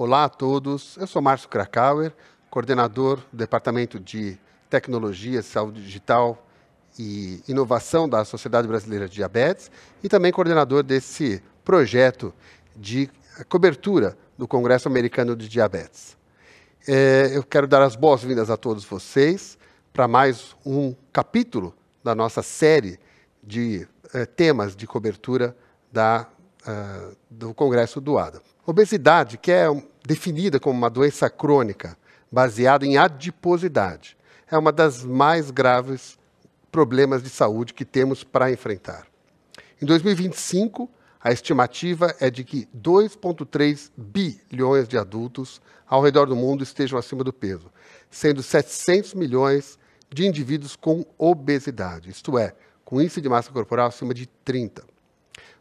Olá a todos, eu sou Márcio Krakauer, coordenador do Departamento de Tecnologia, Saúde Digital e Inovação da Sociedade Brasileira de Diabetes e também coordenador desse projeto de cobertura do Congresso Americano de Diabetes. É, eu quero dar as boas-vindas a todos vocês para mais um capítulo da nossa série de é, temas de cobertura da, uh, do Congresso do ADA. Obesidade, que é definida como uma doença crônica baseada em adiposidade, é uma das mais graves problemas de saúde que temos para enfrentar. Em 2025, a estimativa é de que 2,3 bilhões de adultos ao redor do mundo estejam acima do peso, sendo 700 milhões de indivíduos com obesidade, isto é, com índice de massa corporal acima de 30.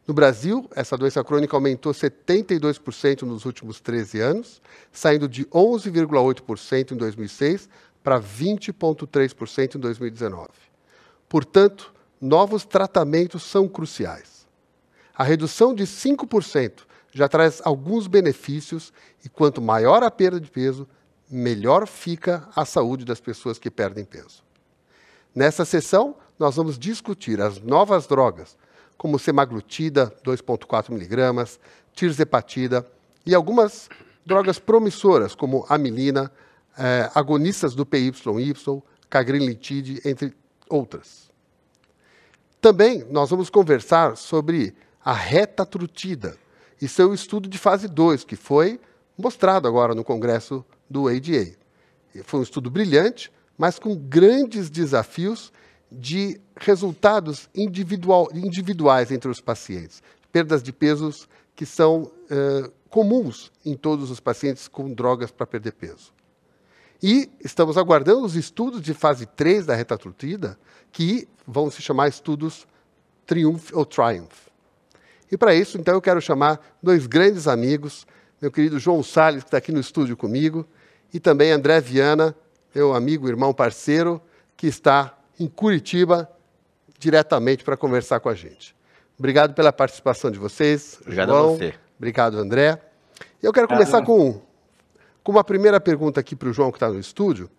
No Brasil, essa doença crônica aumentou 72% nos últimos 13 anos, saindo de 11,8% em 2006 para 20,3% em 2019. Portanto, novos tratamentos são cruciais. A redução de 5% já traz alguns benefícios e quanto maior a perda de peso, melhor fica a saúde das pessoas que perdem peso. Nessa sessão, nós vamos discutir as novas drogas como semaglutida, 2,4 miligramas, tirzepatida e algumas drogas promissoras, como amilina, eh, agonistas do PYY, cagrilintide, entre outras. Também nós vamos conversar sobre a retatrutida e seu estudo de fase 2, que foi mostrado agora no congresso do ADA. Foi um estudo brilhante, mas com grandes desafios de resultados individual, individuais entre os pacientes, perdas de pesos que são eh, comuns em todos os pacientes com drogas para perder peso. E estamos aguardando os estudos de fase 3 da retatrutida, que vão se chamar estudos Triumph ou Triumph. E para isso, então, eu quero chamar dois grandes amigos, meu querido João Salles, que está aqui no estúdio comigo, e também André Viana, meu amigo, irmão, parceiro, que está em Curitiba, diretamente para conversar com a gente. Obrigado pela participação de vocês. Obrigado João. a você. Obrigado, André. Eu quero começar com, com uma primeira pergunta aqui para o João, que está no estúdio.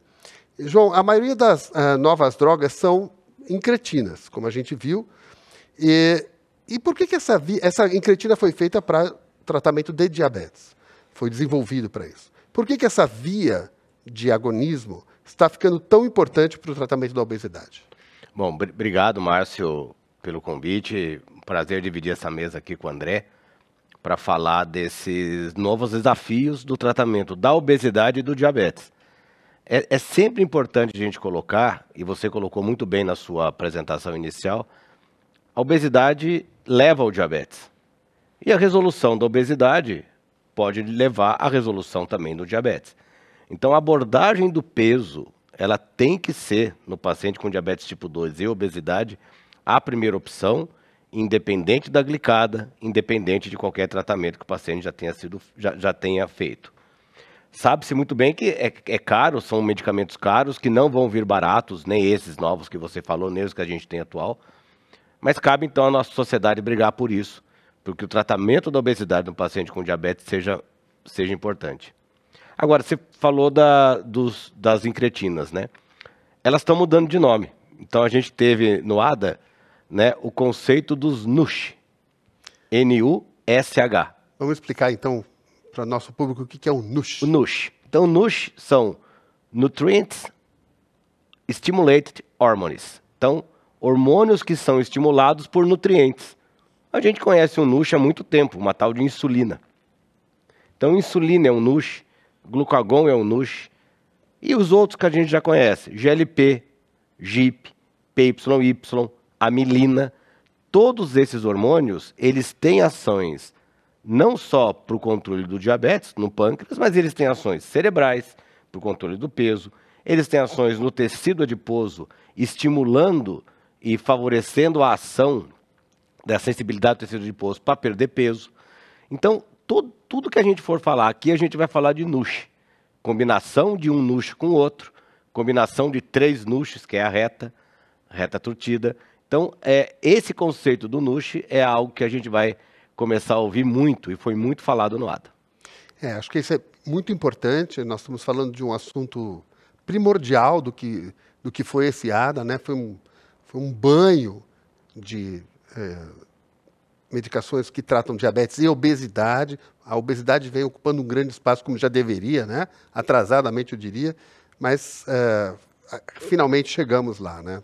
João, a maioria das uh, novas drogas são incretinas, como a gente viu. E, e por que, que essa, essa incretina foi feita para tratamento de diabetes? Foi desenvolvido para isso. Por que, que essa via de agonismo está ficando tão importante para o tratamento da obesidade? Bom, obrigado, Márcio, pelo convite. Prazer dividir essa mesa aqui com o André para falar desses novos desafios do tratamento da obesidade e do diabetes. É, é, sempre importante a gente colocar, e você colocou muito bem na sua apresentação inicial, a obesidade leva ao diabetes. E a resolução da obesidade pode levar à resolução também do diabetes. Então, a abordagem do peso, ela tem que ser, no paciente com diabetes tipo 2 e obesidade, a primeira opção, independente da glicada, independente de qualquer tratamento que o paciente já tenha, sido, já, já tenha feito. Sabe-se muito bem que é, é, caro, são medicamentos caros, que não vão vir baratos, nem esses novos que você falou, nem os que a gente tem atual. Mas cabe então à nossa sociedade brigar por isso, porque o tratamento da obesidade no paciente com diabetes seja, seja importante. Agora, você falou da, dos, das incretinas, né? Elas estão mudando de nome. Então, a gente teve no ADA né, o conceito dos NUSH. N-U-S-H. Vamos explicar, então, para o nosso público o que é o NUSH. O NUSH. Então, NUSH são Nutrients Stimulated Hormones. Então, hormônios que são estimulados por nutrientes. A gente conhece o NUSH há muito tempo, uma tal de insulina. Então, insulina é um NUSH, glucagon é o NUSH, e os outros que a gente já conhece, GLP, GIP, PYY, amilina, todos esses hormônios, eles têm ações não só para o controle do diabetes no pâncreas, mas eles têm ações cerebrais para o controle do peso, eles têm ações no tecido adiposo, estimulando e favorecendo a ação da sensibilidade do tecido adiposo para perder peso. Então, tudo que a gente for falar aqui, a gente vai falar de NUSH. Combinação de um NUSH com o outro, combinação de três NUSHs, que é a reta, reta turtida. Então, é, esse conceito do NUSH é algo que a gente vai começar a ouvir muito e foi muito falado no ADA. É, acho que isso é muito importante. Nós estamos falando de um assunto primordial do que, do que foi esse ADA, né? Foi um, foi um banho de é, medicações que tratam diabetes e obesidade. A obesidade vem ocupando um grande espaço, como já deveria, né? atrasadamente eu diria, mas é, finalmente chegamos lá. Né?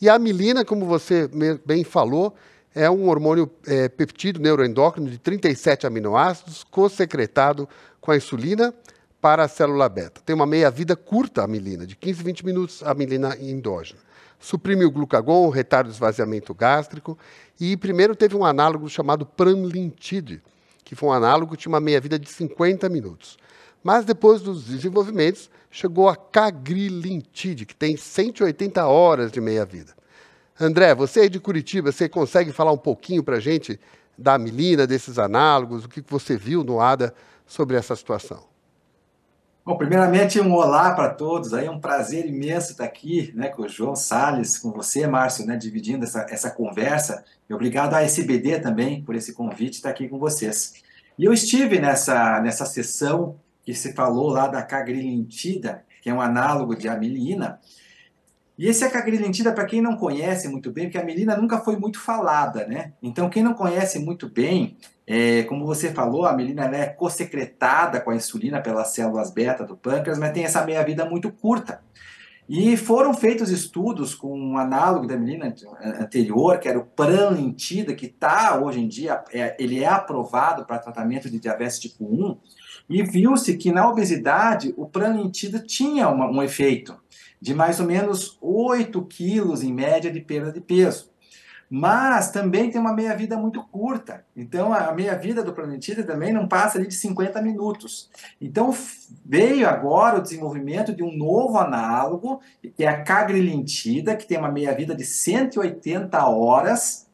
E a amilina, como você bem falou, é um hormônio é, neuroendócrino de 37 aminoácidos, co-secretado com a insulina para a célula beta. Tem uma meia-vida curta a amilina, de 15 a 20 minutos a amilina endógena. Suprime o glucagon, retarda o esvaziamento gástrico e primeiro teve um análogo chamado pramlintide, que foi um análogo que tinha uma meia-vida de 50 minutos. Mas depois dos desenvolvimentos, chegou a cagrilintide, que tem 180 horas de meia-vida. André, você é de Curitiba, você consegue falar um pouquinho para a gente da amilina, desses análogos, o que você viu no ADA sobre essa situação? Bom, primeiramente, um olá para todos. Aí é um prazer imenso estar aqui né, com o João Salles, com você, Márcio, né, dividindo essa, essa conversa. E obrigado à SBD também por esse convite estar aqui com vocês. E eu estive nessa, nessa sessão que se falou lá da cagrilintida, que é um análogo de amilina, e esse acagrilintida, para quem não conhece muito bem, porque a melina nunca foi muito falada, né? Então, quem não conhece muito bem, é, como você falou, a melina é co-secretada com a insulina pelas células beta do pâncreas, mas tem essa meia-vida muito curta. E foram feitos estudos com um análogo da melina anterior, que era o pranlintida, que está hoje em dia, é, ele é aprovado para tratamento de diabetes tipo 1, e viu-se que na obesidade o pranlintida tinha uma, um efeito de mais ou menos 8 quilos em média de perda de peso. Mas também tem uma meia-vida muito curta. Então, a meia-vida do planetida também não passa de 50 minutos. Então, veio agora o desenvolvimento de um novo análogo, que é a cagrilintida, que tem uma meia-vida de 180 horas.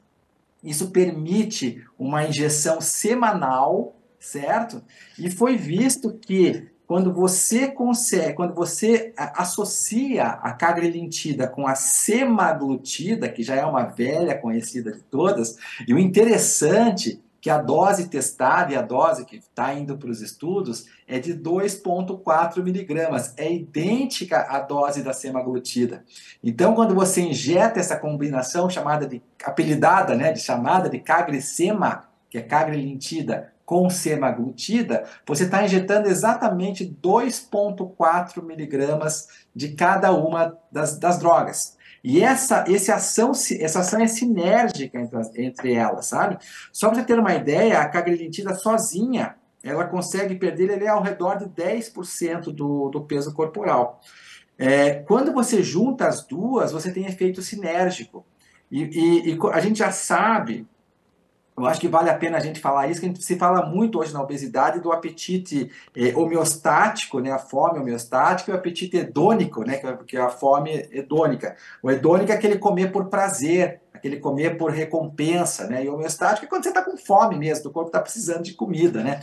Isso permite uma injeção semanal, certo? E foi visto que quando você consegue, quando você associa a cagrelintida com a semaglutida, que já é uma velha conhecida de todas, e o interessante que a dose testada e a dose que está indo para os estudos é de 2,4 miligramas, é idêntica à dose da semaglutida. Então, quando você injeta essa combinação chamada de apelidada, né, de chamada de cagrisema, que é cagrelintida com semaglutida, você está injetando exatamente 2,4 miligramas de cada uma das, das drogas. E essa, esse ação, essa ação é sinérgica entre, entre elas, sabe? Só para você ter uma ideia, a cagrelintida sozinha, ela consegue perder ele ao redor de 10% do, do peso corporal. É, quando você junta as duas, você tem efeito sinérgico. E, e, e a gente já sabe eu acho que vale a pena a gente falar isso, que a gente se fala muito hoje na obesidade do apetite eh, homeostático, né, a fome homeostática, e o apetite hedônico, né, que é a fome hedônica. O hedônico é aquele comer por prazer, aquele comer por recompensa, né, e o homeostático é quando você está com fome mesmo, o corpo está precisando de comida, né.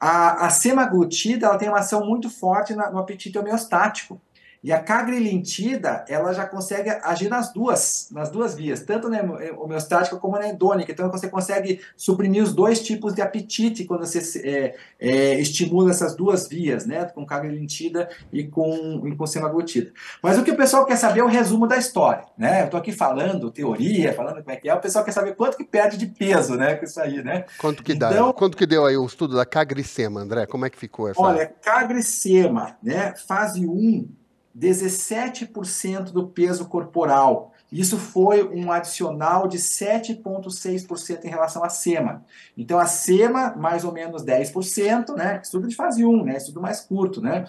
A, a semaglutida ela tem uma ação muito forte na, no apetite homeostático. E a cagrilintida, ela já consegue agir nas duas, nas duas vias, tanto na homeostática como na endônica. Então você consegue suprimir os dois tipos de apetite quando você é, é, estimula essas duas vias, né? Com cagrilintida e com, e com semaglutida. Mas o que o pessoal quer saber é o resumo da história, né? Eu estou aqui falando teoria, falando como é que é, o pessoal quer saber quanto que perde de peso, né? Com isso aí, né? Quanto que dá? Então, quanto que deu aí o estudo da cagricema, André? Como é que ficou essa? Olha, cagricema, né? Fase 1 17% do peso corporal. Isso foi um adicional de 7,6% em relação à SEMA. Então, a SEMA, mais ou menos 10%, né? Estudo de fase 1, né? Estudo mais curto, né?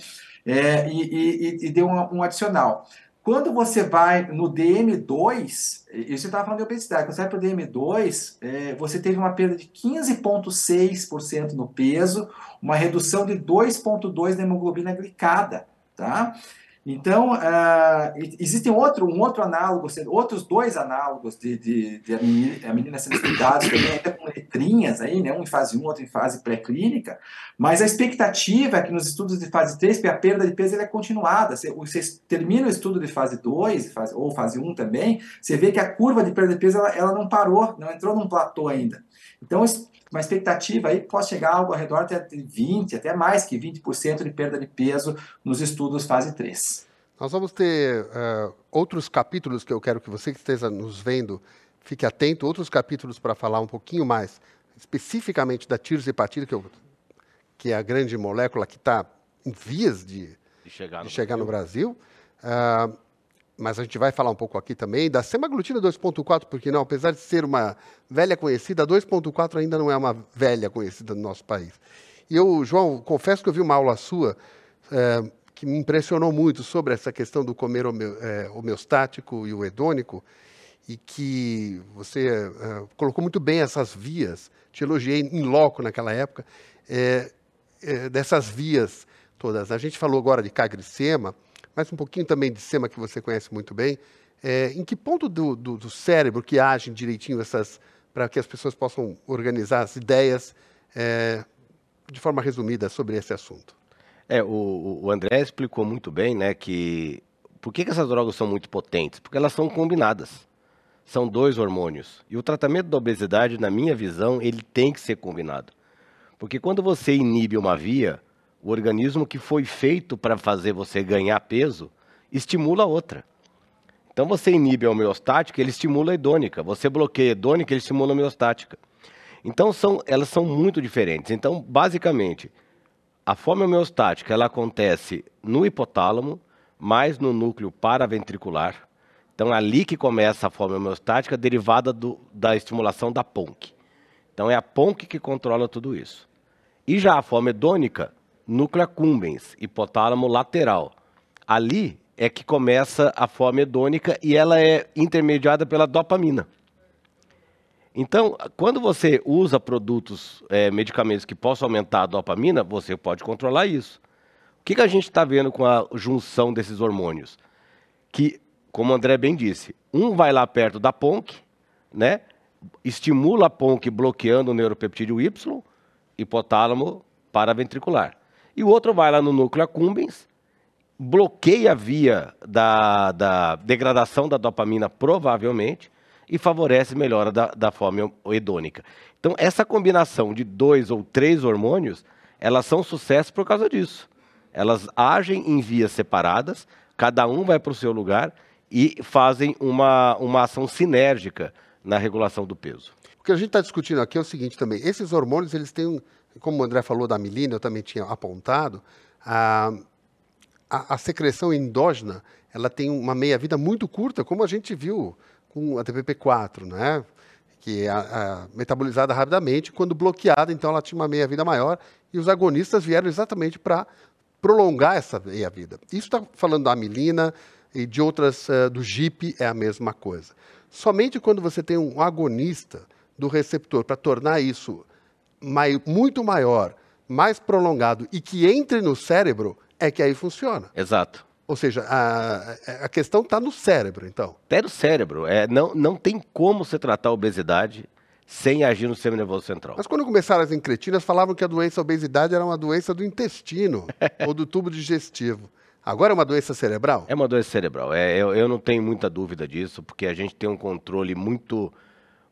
É, e, e, e, deu um, um, adicional. Quando você vai no DM2, isso você estava falando de obesidade, quando você vai para o DM2, é, você teve uma perda de 15,6% no peso, uma redução de 2,2% na hemoglobina glicada, tá? Então, uh, existem outro, um outro análogo, outros dois análogos de, de, de a menina sendo estudados também, ainda com letrinhas aí, né? Um em fase 1, outro em fase pré-clínica, mas a expectativa é que nos estudos de fase 3, a perda de peso é continuada. Você, você, termina o estudo de fase 2, fase, ou fase 1 também, você vê que a curva de perda de peso ela, ela não parou, não entrou num platô ainda. Então, uma expectativa aí pode chegar algo ao redor de 20, até mais que 20% de perda de peso nos estudos fase 3. Nós vamos ter uh, outros capítulos que eu quero que você que esteja nos vendo fique atento, outros capítulos para falar um pouquinho mais especificamente da tirohepatite, que, que é a grande molécula que está em vias de, de chegar no de chegar Brasil. No Brasil. Uh, mas a gente vai falar um pouco aqui também da semaglutida 2.4, porque não, apesar de ser uma velha conhecida, a 2.4 ainda não é uma velha conhecida no nosso país. E eu, João, confesso que eu vi uma aula sua é, que me impressionou muito sobre essa questão do comer é, homeostático e o hedônico, e que você é, colocou muito bem essas vias, te elogiei em loco naquela época, é, é, dessas vias todas. A gente falou agora de cagricema, mas um pouquinho também de SEMA, que você conhece muito bem. É, em que ponto do, do, do, cérebro que agem direitinho essas, para que as pessoas possam organizar as ideias de forma resumida sobre esse assunto? É, o, o André explicou muito bem, né, que por que, que essas drogas são muito potentes? Porque elas são combinadas. São dois hormônios. E o tratamento da obesidade, na minha visão, ele tem que ser combinado. Porque quando você inibe uma via, o organismo que foi feito para fazer você ganhar peso estimula a outra. Então você inibe a homeostática, ele estimula a hedônica. Você bloqueia a hedônica, ele estimula a homeostática. Então são, elas são muito diferentes. Então, basicamente, a fome homeostática ela acontece no hipotálamo, mais no núcleo paraventricular. Então é ali que começa a fome homeostática derivada do, da estimulação da PONC. Então é a PONC que controla tudo isso. E já a fome hedônica núcleo accumbens, hipotálamo lateral. Ali é que começa a fome hedônica e ela é intermediada pela dopamina. Então, quando você usa produtos, é, medicamentos que possam aumentar a dopamina, você pode controlar isso. O que, que a gente está vendo com a junção desses hormônios? Que, como o André bem disse, um vai lá perto da PONC, né? estimula a PONC bloqueando o neuropeptídeo Y, hipotálamo paraventricular e o outro vai lá no núcleo accumbens, bloqueia a via da, da degradação da dopamina, provavelmente, e favorece melhora da, da fome hedônica. Então, essa combinação de dois ou três hormônios, elas são sucesso por causa disso. Elas agem em vias separadas, cada um vai para o seu lugar e fazem uma, uma ação sinérgica na regulação do peso. O que a gente está discutindo aqui é o seguinte também: esses hormônios eles têm como o André falou da milina, eu também tinha apontado, a, a, a secreção endógena ela tem uma meia-vida muito curta, como a gente viu com a TPP4, né? que é metabolizada rapidamente, quando bloqueada, então ela tinha uma meia-vida maior, e os agonistas vieram exatamente para prolongar essa meia-vida. Isso está falando da amilina e de outras, uh, do GIP, é a mesma coisa. Somente quando você tem um agonista do receptor para tornar isso mai, muito maior, mais prolongado e que entre no cérebro, é que aí funciona. Exato. Ou seja, a, a questão está no cérebro, então. Até no cérebro. É, não, não tem como você tratar a obesidade sem agir no sistema nervoso central. Mas quando começaram as incretinas, falavam que a doença a obesidade era uma doença do intestino ou do tubo digestivo. Agora é uma doença cerebral? É uma doença cerebral. É, eu, eu não tenho muita dúvida disso, porque a gente tem um controle muito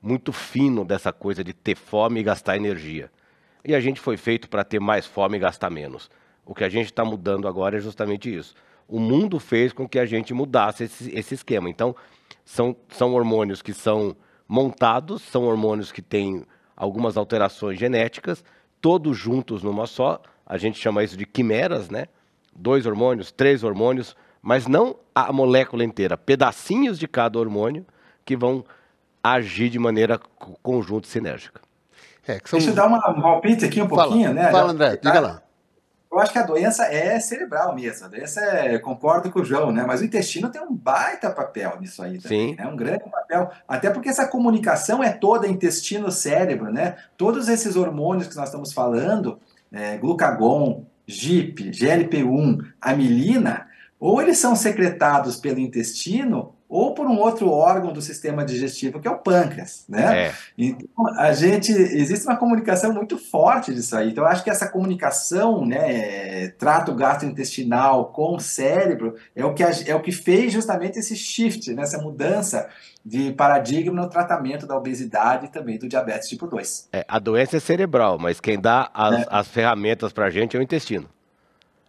muito fino dessa coisa de ter fome e gastar energia. E a gente foi feito para ter mais fome e gastar menos. O que a gente está mudando agora é justamente isso. O mundo fez com que a gente mudasse esse, esse esquema. Então, são, são hormônios que são montados, são hormônios que têm algumas alterações genéticas, todos juntos numa só. A gente chama isso de quimeras, né? Dois hormônios, três hormônios, mas não a molécula inteira, pedacinhos de cada hormônio que vão agir de maneira conjunta e sinérgica. É, são... Deixa eu dar uma, um palpite aqui um fala, pouquinho, né? Fala, André, tá? diga lá. Eu acho que a doença é cerebral mesmo. A doença é, concordo com o João, né? Mas o intestino tem um baita papel nisso aí também, Sim. né? Um grande papel. Até porque essa comunicação é toda intestino-cérebro, né? Todos esses hormônios que nós estamos falando, é, glucagon, GIP, GLP-1, amilina, ou eles são secretados pelo intestino ou por um outro órgão do sistema digestivo, que é o pâncreas, né? É. Então, a gente, existe uma comunicação muito forte disso aí. Então, eu acho que essa comunicação, né, trato gastrointestinal com o cérebro, é o que, é o que fez justamente esse shift, né, mudança de paradigma no tratamento da obesidade e também do diabetes tipo 2. É, a doença é cerebral, mas quem dá as, é. as ferramentas para a gente é o intestino.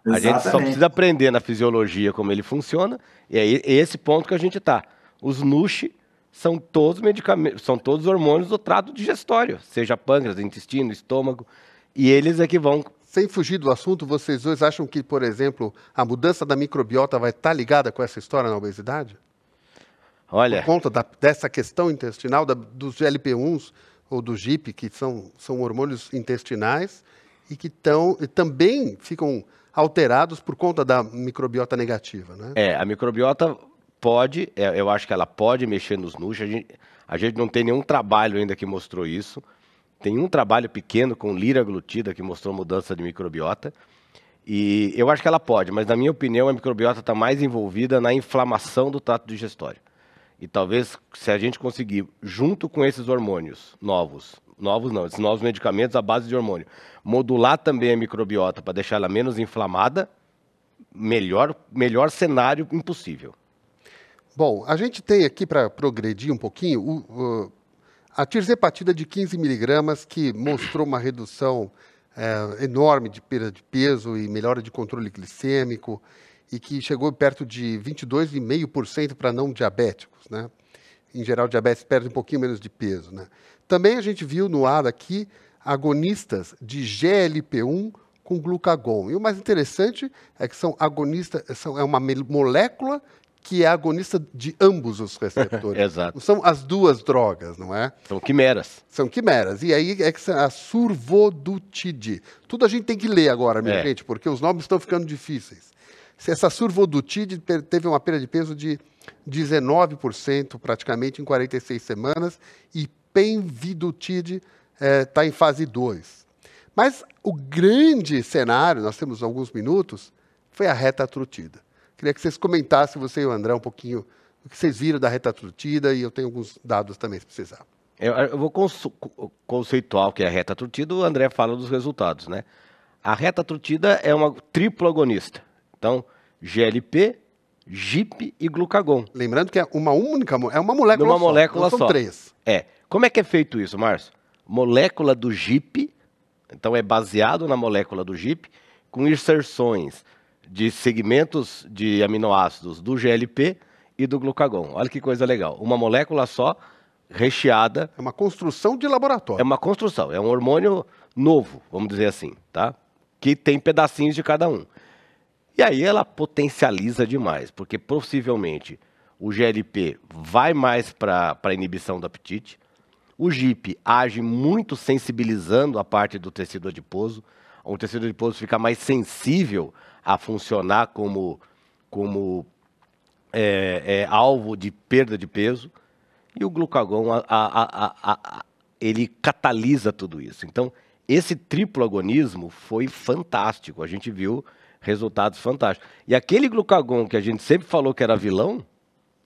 Exatamente. A gente só precisa aprender na fisiologia como ele funciona, e é esse ponto que a gente está. Os NUSH são todos medicamentos, são todos hormônios do trato digestório, seja pâncreas, intestino, estômago, e eles é que vão. Sem fugir do assunto, vocês dois acham que, por exemplo, a mudança da microbiota vai estar tá ligada com essa história na obesidade? Olha. Por conta da, dessa questão intestinal, da, dos GLP-1s ou do GIP, que são, são hormônios intestinais e que tão, e também ficam alterados por conta da microbiota negativa, né? É, a microbiota pode, é, eu acho que ela pode mexer nos NUSH. A gente, a gente não tem nenhum trabalho ainda que mostrou isso. Tem um trabalho pequeno com liraglutida que mostrou mudança de microbiota. E eu acho que ela pode, mas na minha opinião a microbiota está mais envolvida na inflamação do trato digestório. E talvez se a gente conseguir, junto com esses hormônios novos, novos não, esses novos medicamentos à base de hormônio, modular também a microbiota para deixar ela menos inflamada, melhor, melhor cenário impossível. Bom, a gente tem aqui para progredir um pouquinho o, o, a tirzepatida de 15 miligramas que mostrou uma redução é, enorme de perda de peso e melhora de controle glicêmico e que chegou perto de 22,5% para não diabéticos, né? Em geral, diabetes perde um pouquinho menos de peso, né? Também a gente viu no ar aqui agonistas de GLP-1 com glucagon. E o mais interessante é que são agonistas, são, é uma molécula que é agonista de ambos os receptores. Exato. São as duas drogas, não é? São quimeras. São quimeras. E aí é que a survodutide. Tudo a gente tem que ler agora, minha é. gente, porque os nomes estão ficando difíceis. Essa survodutide teve uma perda de peso de 19% praticamente em 46 semanas e Penvidutide está é, tá em fase 2. Mas o grande cenário, nós temos alguns minutos, foi a reta trutida. Queria que vocês comentassem, você e o André, um pouquinho o que vocês viram da reta trutida e eu tenho alguns dados também, se precisar. Eu, eu vou conceituar o que é a reta trutida, o André fala dos resultados, né? A reta trutida é uma triplo agonista. Então, GLP, GIP e glucagon. Lembrando que é uma única, é uma molécula uma só, molécula são só. três. É. Como é que é feito isso, Márcio? Molécula do GIP, então é baseado na molécula do GIP, com inserções de segmentos de aminoácidos do GLP e do glucagon. Olha que coisa legal. Uma molécula só, recheada. É uma construção de laboratório. É uma construção, é um hormônio novo, vamos dizer assim, tá? Que tem pedacinhos de cada um. E aí ela potencializa demais, porque possivelmente o GLP vai mais para a inibição do apetite, o GIP age muito sensibilizando a parte do tecido adiposo. O tecido adiposo fica mais sensível a funcionar como, como é, é, alvo de perda de peso. E o glucagon, a, a, a, ele catalisa tudo isso. Então, esse triplo agonismo foi fantástico. A gente viu resultados fantásticos. E aquele glucagon que a gente sempre falou que era vilão,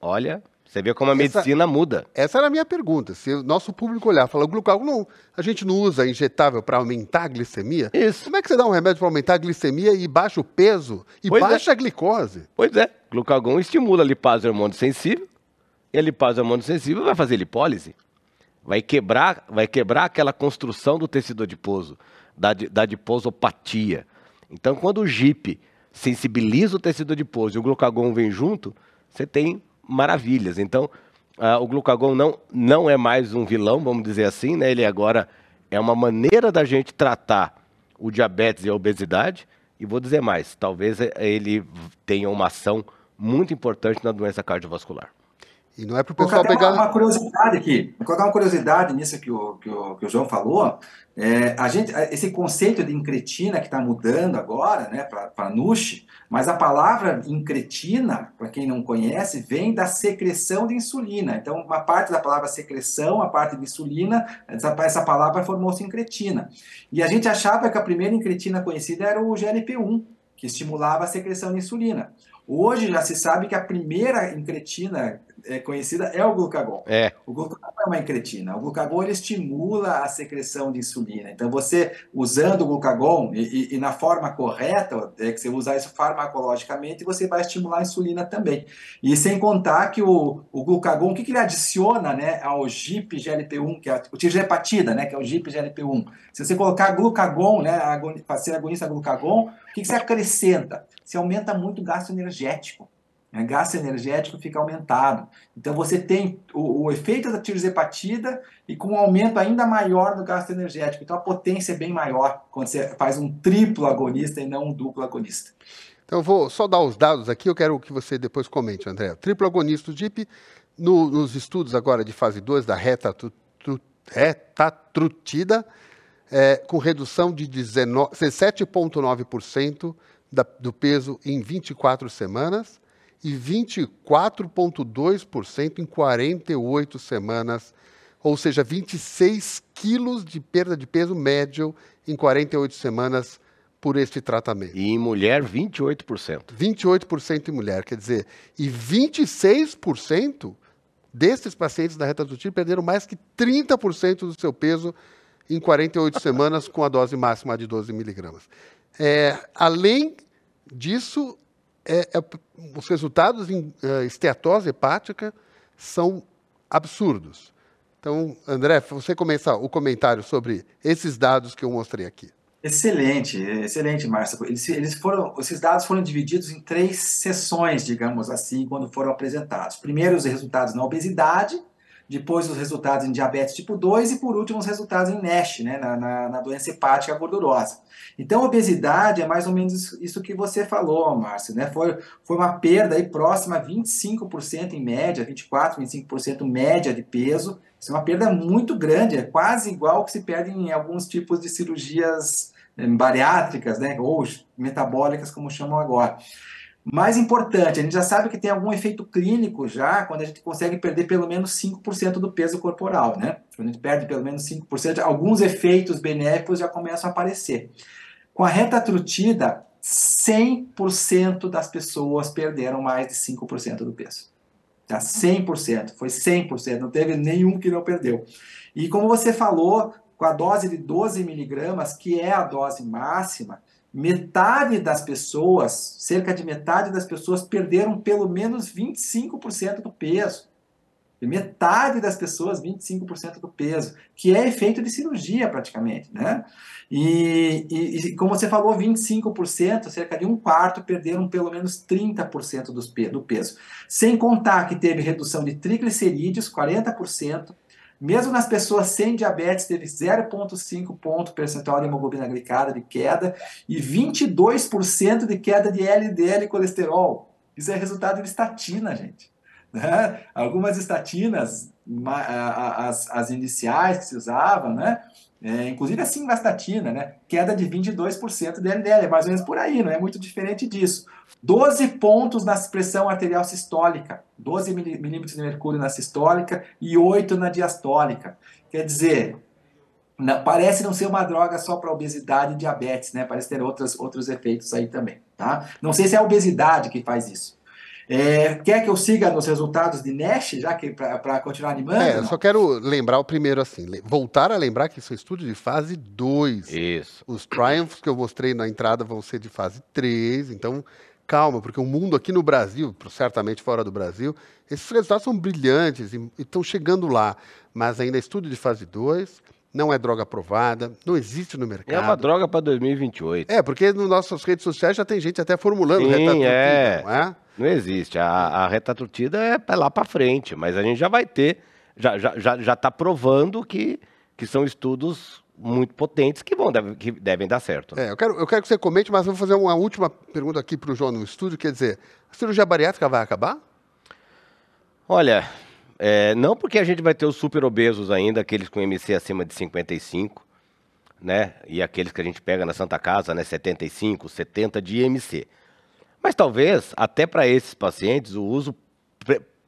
olha, você vê como a medicina essa, muda. Essa era a minha pergunta. Se o nosso público olhar e falar, o glucagon não, a gente não usa injetável para aumentar a glicemia? Isso. Como é que você dá um remédio para aumentar a glicemia e baixa o peso e pois baixa é. a glicose? Pois é. Glucagon estimula a lipase hormônio sensível e a lipase hormônio sensível vai fazer lipólise. Vai quebrar, vai quebrar aquela construção do tecido adiposo, da, da adiposopatia. Então, quando o GIP sensibiliza o tecido adiposo e o glucagon vem junto, você tem maravilhas. Então, uh, o glucagon não, não é mais um vilão, vamos dizer assim, né? Ele agora é uma maneira da gente tratar o diabetes e a obesidade. E vou dizer mais, talvez ele tenha uma ação muito importante na doença cardiovascular. E não é para o pessoal pegar. Uma, uma curiosidade aqui, vou colocar uma curiosidade nisso que o, que o, que o João falou. É, a gente, esse conceito de incretina que está mudando agora, né, para NUSH, mas a palavra incretina, para quem não conhece, vem da secreção de insulina. Então, uma parte da palavra secreção, a parte de insulina, essa, essa palavra formou-se incretina. E a gente achava que a primeira incretina conhecida era o GLP-1, que estimulava a secreção de insulina. Hoje já se sabe que a primeira incretina é, conhecida é o glucagon. É. O glucagon é uma incretina. O glucagon ele estimula a secreção de insulina. Então, você usando o glucagon e, e, e, na forma correta, é que você usar isso farmacologicamente, você vai estimular a insulina também. E sem contar que o, o glucagon, o que, que ele adiciona né, ao GIP GLP-1, que é o tirzepatida, né, que é o GIP GLP-1. Se você colocar glucagon, né, para ser agonista glucagon, o que, que você acrescenta? Você aumenta muito o gasto energético né, gasto energético fica aumentado. Então você tem o, o, efeito da tirzepatida e com um aumento ainda maior do gasto energético. Então a potência é bem maior quando você faz um triplo agonista e não um duplo agonista. Então eu vou só dar os dados aqui, eu quero que você depois comente, André. Triplo agonista do DIP, no, nos estudos agora de fase 2 da retatrutida, é, com redução de 17,9% do peso em 24 semanas, e 24,2% em 48 semanas, ou seja, 26 quilos de perda de peso médio em 48 semanas por este tratamento. E em mulher, 28%. 28% em mulher, quer dizer, e 26% desses pacientes da reta do tiro perderam mais que 30% do seu peso em 48 semanas com a dose máxima de 12 miligramas. É, além disso, é, é, os resultados em uh, esteatose hepática são absurdos. Então, André, você começa o comentário sobre esses dados que eu mostrei aqui. Excelente, excelente, Márcio. Eles, eles foram, esses dados foram divididos em três sessões, digamos assim, quando foram apresentados. Primeiro, os resultados na obesidade, depois os resultados em diabetes tipo 2 e por último os resultados em NASH, né, na, na, na, doença hepática gordurosa. Então, obesidade é mais ou menos isso que você falou, Márcio, né? Foi, foi uma perda aí próxima a 25% em média, 24%, 25% média de peso. Isso é uma perda muito grande, é quase igual que se perde em alguns tipos de cirurgias eh, bariátricas, né, ou metabólicas, como chamam agora. Mais importante, a gente já sabe que tem algum efeito clínico já quando a gente consegue perder pelo menos 5% do peso corporal, né? Quando a gente perde pelo menos 5%, alguns efeitos benéficos já começam a aparecer. Com a reta trutida, 100% das pessoas perderam mais de 5% do peso. Tá? 100%, foi 100%, não teve nenhum que não perdeu. E como você falou, com a dose de 12 miligramas, que é a dose máxima, metade das pessoas, cerca de metade das pessoas perderam pelo menos 25% do peso. Metade das pessoas, 25% do peso, que é efeito de cirurgia praticamente, né? E, e, e, como você falou, 25%, cerca de um quarto, perderam pelo menos 30% dos, do peso. Sem contar que teve redução de triglicerídeos, 40%, mesmo nas pessoas sem diabetes, teve 0,5 ponto percentual de hemoglobina glicada de queda e 22% de queda de LDL colesterol. Isso é resultado de estatina, gente. Né? Algumas estatinas, as, as iniciais que se usavam, né? É, inclusive a simvastatina, né? Queda de 22% de LDL, é mais ou menos por aí, não é muito diferente disso. 12 pontos na pressão arterial sistólica, 12 milímetros de mercúrio na sistólica e 8 na diastólica. Quer dizer, não, parece não ser uma droga só para obesidade e diabetes, né? Parece ter outros, outros efeitos aí também, tá? Não sei se é a obesidade que faz isso. É, quer que eu siga nos resultados de NASH, já que para continuar animando? É, eu só quero lembrar o primeiro assim, voltar a lembrar que isso é estudo de fase 2. Isso. Os triumphs que eu mostrei na entrada vão ser de fase 3, então calma, porque o mundo aqui no Brasil, certamente fora do Brasil, esses resultados são brilhantes e estão chegando lá, mas ainda é estudo de fase 2 não é droga aprovada, não existe no mercado. É uma droga para 2028. É, porque nas nossas redes sociais já tem gente até formulando Sim, é. não é? Não existe. A, a retatrutida é lá para frente, mas a gente já vai ter, já está já, já tá provando que, que são estudos muito potentes que, vão, que devem dar certo. Né? É, eu, quero, eu quero que você comente, mas vou fazer uma última pergunta aqui para o João no estúdio, quer dizer, a cirurgia bariátrica vai acabar? Olha, é, não porque a gente vai ter os super obesos ainda, aqueles com MC acima de 55, né? E aqueles que a gente pega na Santa Casa, né? 75, 70 de IMC. Mas talvez, até para esses pacientes, o uso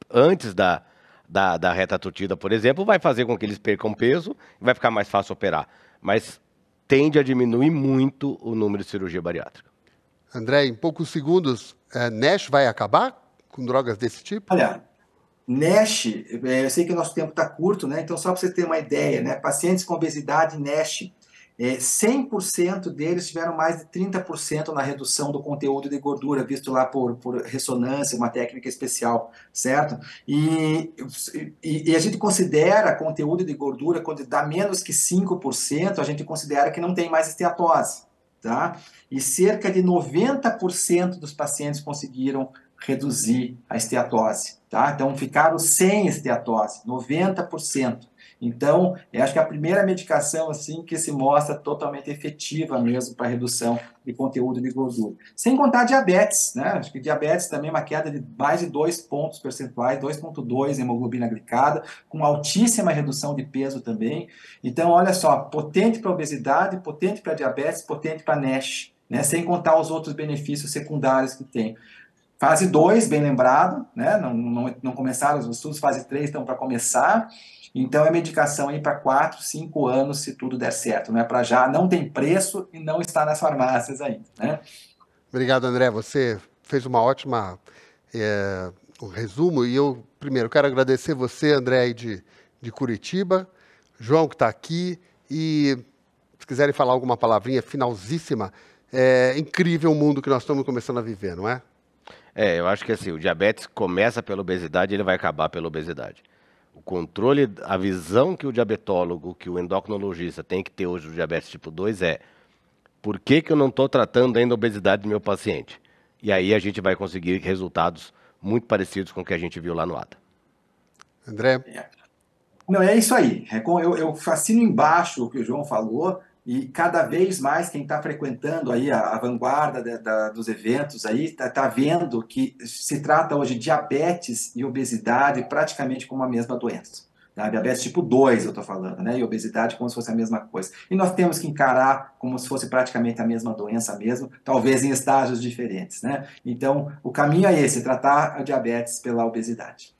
antes da, da, da reta tutida, por exemplo, vai fazer com que eles percam peso e vai ficar mais fácil operar. Mas tende a diminuir muito o número de cirurgia bariátrica. André, em poucos segundos, é, NASH vai acabar com drogas desse tipo? Olha, NASH, é, eu sei que o nosso tempo está curto, né? Então, só para você ter uma ideia, né? Pacientes com obesidade NASH, é, 100% deles tiveram mais de 30% na redução do conteúdo de gordura, visto lá por, por ressonância, uma técnica especial, certo? E, e, e, a gente considera conteúdo de gordura, quando dá menos que 5%, a gente considera que não tem mais esteatose, tá? E cerca de 90% dos pacientes conseguiram reduzir a esteatose, tá? Então ficaram sem esteatose, 90%. Então, eu acho que é a primeira medicação assim que se mostra totalmente efetiva mesmo para redução de conteúdo de gordura. Sem contar diabetes, né? Acho que diabetes também é uma queda de mais de 2 pontos percentuais, 2,2 hemoglobina glicada, com altíssima redução de peso também. Então, olha só, potente para obesidade, potente para diabetes, potente para NASH, né? Sem contar os outros benefícios secundários que tem. Fase 2, bem lembrado, né? não, não, não começaram os estudos, fase 3 estão para começar. Então é medicação aí para 4, 5 anos, se tudo der certo. Não é para já, não tem preço e não está nas farmácias ainda. Né? Obrigado, André. Você fez uma ótima é, um resumo e eu, primeiro, quero agradecer você, André, de, de Curitiba, João, que está aqui, e se quiserem falar alguma palavrinha finalzíssima, é incrível o mundo que nós estamos começando a viver, não é? É, eu acho que assim, o diabetes começa pela obesidade e ele vai acabar pela obesidade. O controle, a visão que o diabetólogo, que o endocrinologista tem que ter hoje do diabetes tipo 2 é por que, que eu não estou tratando ainda a obesidade do meu paciente? E aí a gente vai conseguir resultados muito parecidos com o que a gente viu lá no ATA. André? Não, é isso aí. É eu, eu assino embaixo o que o João falou. E cada vez mais quem está frequentando aí a, a vanguarda de, da, dos eventos aí está tá vendo que se trata hoje de diabetes e obesidade praticamente como a mesma doença. Tá? Diabetes tipo 2 eu estou falando, né? E obesidade como se fosse a mesma coisa. E nós temos que encarar como se fosse praticamente a mesma doença mesmo, talvez em estágios diferentes, né? Então, o caminho é esse, tratar a diabetes pela obesidade.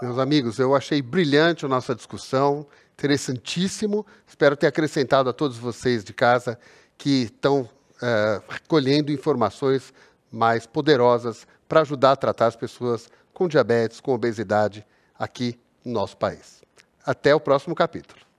Meus amigos, eu achei brilhante a nossa discussão interessantíssimo. Espero ter acrescentado a todos vocês de casa que estão é, recolhendo informações mais poderosas para ajudar a tratar as pessoas com diabetes, com obesidade aqui no nosso país. Até o próximo capítulo.